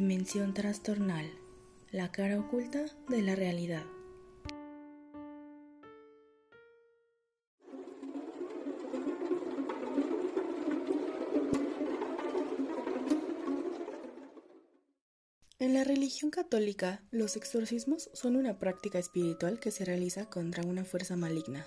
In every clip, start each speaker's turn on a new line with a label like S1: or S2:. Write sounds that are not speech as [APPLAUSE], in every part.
S1: Dimensión trastornal, la cara oculta de la realidad. En la religión católica, los exorcismos son una práctica espiritual que se realiza contra una fuerza maligna.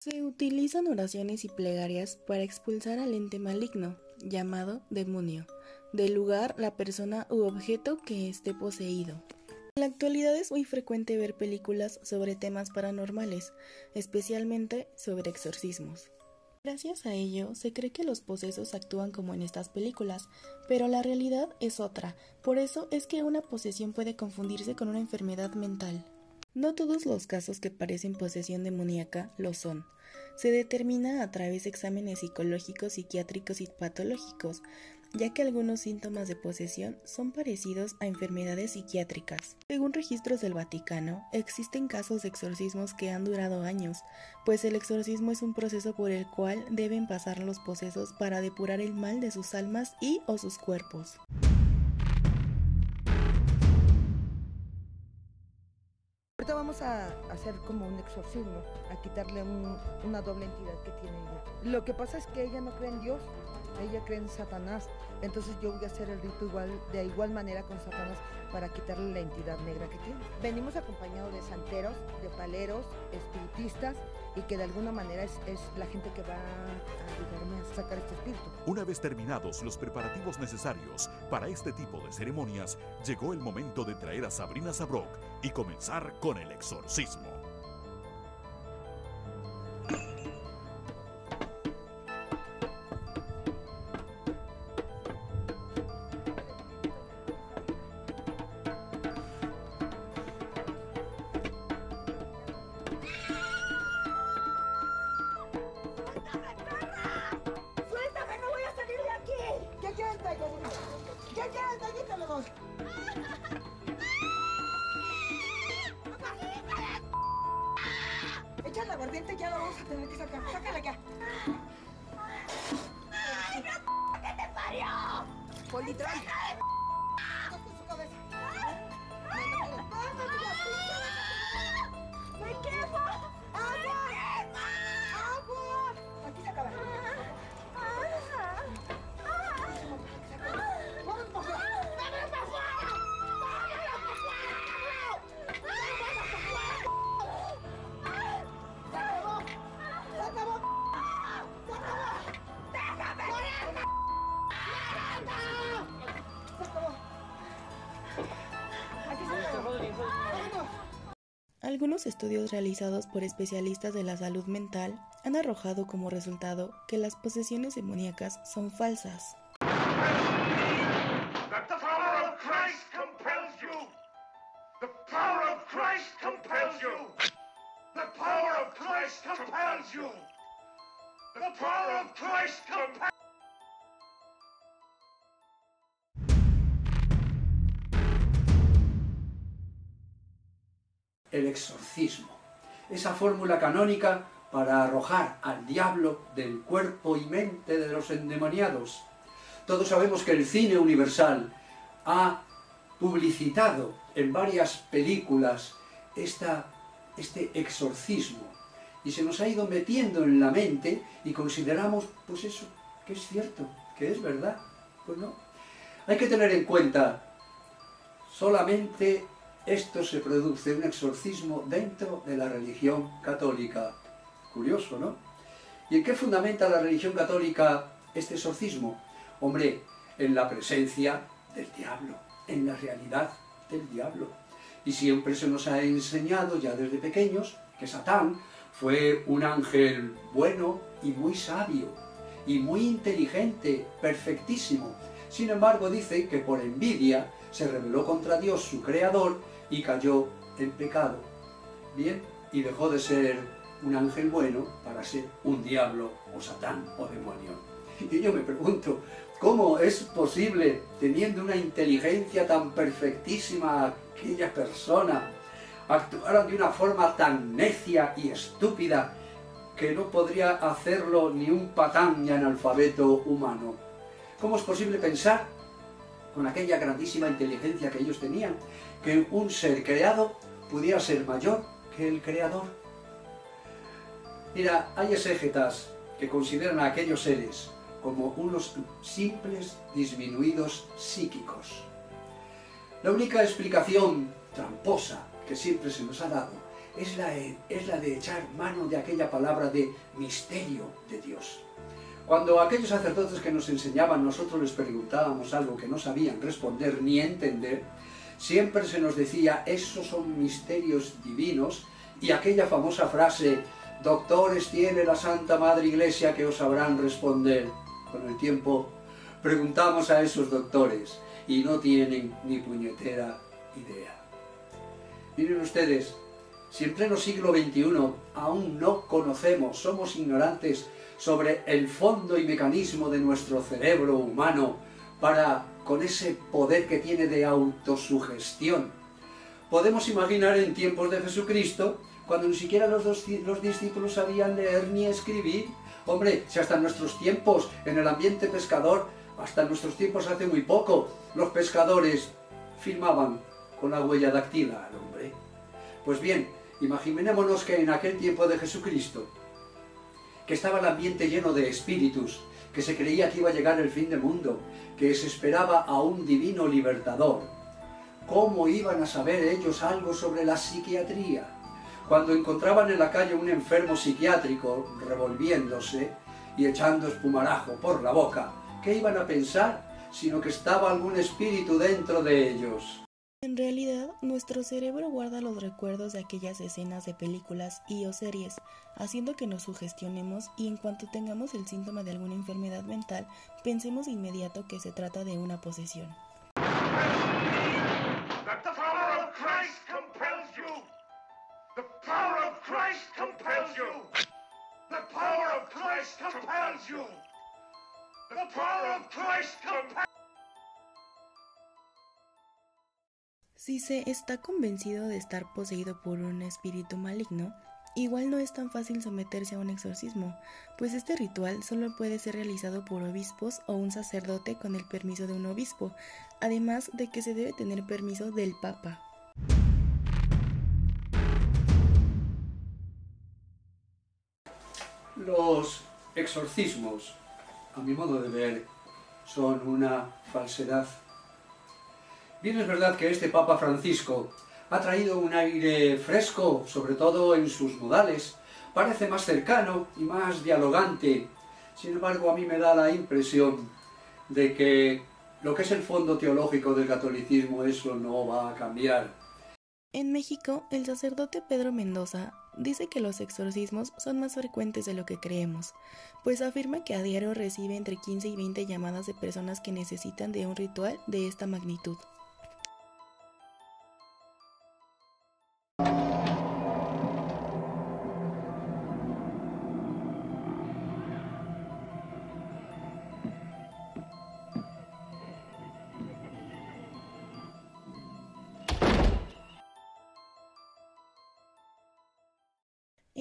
S1: Se utilizan oraciones y plegarias para expulsar al ente maligno, llamado demonio, del lugar, la persona u objeto que esté poseído. En la actualidad es muy frecuente ver películas sobre temas paranormales, especialmente sobre exorcismos. Gracias a ello, se cree que los posesos actúan como en estas películas, pero la realidad es otra. Por eso es que una posesión puede confundirse con una enfermedad mental. No todos los casos que parecen posesión demoníaca lo son. Se determina a través de exámenes psicológicos, psiquiátricos y patológicos, ya que algunos síntomas de posesión son parecidos a enfermedades psiquiátricas. Según registros del Vaticano, existen casos de exorcismos que han durado años, pues el exorcismo es un proceso por el cual deben pasar los posesos para depurar el mal de sus almas y o sus cuerpos.
S2: Ahorita vamos a hacer como un exorcismo, a quitarle un- una doble entidad que tiene ella. Lo que pasa es que ella no cree en Dios, ella cree en Satanás. Entonces yo voy a hacer el rito igual, de igual manera con Satanás para quitarle la entidad negra que tiene. Venimos acompañados de santeros, de paleros, espiritistas y que de alguna manera es, la gente que va a ayudarme a sacar este espíritu.
S3: Una vez terminados los preparativos necesarios para este tipo de ceremonias, llegó el momento de traer a Sabrina Sabrok y comenzar con el exorcismo.
S2: ¿Qué quieren, Talladita, los dos? Echa la aguardiente, ya la vamos a tener que sacar. Sácala ya. ¡Ay, no, qué te parió! Politral.
S1: Algunos estudios realizados por especialistas de la salud mental han arrojado como resultado que las posesiones demoníacas son falsas.
S4: The power of Christ compels you. Power of Christ compels
S5: el exorcismo, esa fórmula canónica para arrojar al diablo del cuerpo y mente de los endemoniados. Todos sabemos que el cine universal ha publicitado en varias películas esta, este exorcismo y se nos ha ido metiendo en la mente y consideramos, pues eso, que es cierto, que es verdad. Pues no. Hay que tener en cuenta solamente esto se produce, un exorcismo dentro de la religión católica. Curioso, ¿no? ¿Y en qué fundamenta la religión católica este exorcismo? Hombre, en la presencia del diablo, en la realidad del diablo. Y siempre se nos ha enseñado ya desde pequeños que Satán fue un ángel bueno y muy sabio, y muy inteligente, perfectísimo. Sin embargo, dice que por envidia se rebeló contra Dios, su creador, y cayó en pecado. Bien, y dejó de ser un ángel bueno para ser un diablo o satán o demonio. [LAUGHS] Y yo me pregunto, ¿cómo es posible, teniendo una inteligencia tan perfectísima aquella persona actuaron de una forma tan necia y estúpida que no podría hacerlo ni un patán y analfabeto humano. ¿Cómo es posible pensar, con aquella grandísima inteligencia que ellos tenían, que un ser creado pudiera ser mayor que el creador? Mira, hay exégetas que consideran a aquellos seres como unos simples disminuidos psíquicos. La única explicación tramposa que siempre se nos ha dado es la, es la de echar mano de aquella palabra de misterio de Dios. Cuando aquellos sacerdotes que nos enseñaban nosotros les preguntábamos algo que no sabían responder ni entender, siempre se nos decía, esos son misterios divinos, y aquella famosa frase, doctores tiene la Santa Madre Iglesia que os sabrán responder. Con el tiempo preguntamos a esos doctores y no tienen ni puñetera idea. Miren ustedes, si en pleno siglo XXI aún no conocemos, somos ignorantes sobre el fondo y mecanismo de nuestro cerebro humano para, con ese poder que tiene de autosugestión, podemos imaginar en tiempos de Jesucristo, cuando ni siquiera los, dos, los discípulos sabían leer ni escribir, hombre, si hasta en nuestros tiempos, en el ambiente pescador, hasta en nuestros tiempos hace muy poco, los pescadores firmaban con la huella dactilar, hombre. Pues bien, imaginémonos que en aquel tiempo de Jesucristo, que estaba el ambiente lleno de espíritus, que se creía que iba a llegar el fin del mundo, que se esperaba a un divino libertador, ¿cómo iban a saber ellos algo sobre la psiquiatría? Cuando encontraban en la calle un enfermo psiquiátrico revolviéndose y echando espumarajo por la boca, ¿qué iban a pensar? Sino que estaba algún espíritu dentro de ellos.
S1: En realidad, nuestro cerebro guarda los recuerdos de aquellas escenas de películas y o series, haciendo que nos sugestionemos y en cuanto tengamos el síntoma de alguna enfermedad mental, pensemos de inmediato que se trata de una posesión. Si se está convencido de estar poseído por un espíritu maligno, igual no es tan fácil someterse a un exorcismo, pues este ritual solo puede ser realizado por obispos o un sacerdote con el permiso de un obispo, además de que se debe tener permiso del Papa.
S5: Los exorcismos, a mi modo de ver, son una falsedad Bien es verdad que este Papa Francisco ha traído un aire fresco, sobre todo en sus modales, parece más cercano y más dialogante. Sin embargo, a mí me da la impresión de que lo que es el fondo teológico del catolicismo, eso no va a cambiar.
S1: En México, el sacerdote Pedro Mendoza dice que los exorcismos son más frecuentes de lo que creemos, pues afirma que a diario recibe entre 15 y 20 llamadas de personas que necesitan de un ritual de esta magnitud.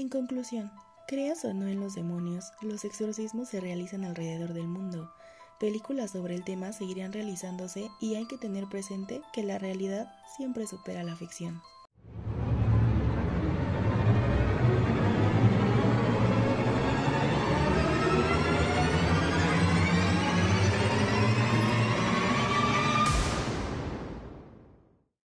S1: En conclusión, creas o no en los demonios, los exorcismos se realizan alrededor del mundo. Películas sobre el tema seguirán realizándose y hay que tener presente que la realidad siempre supera la ficción.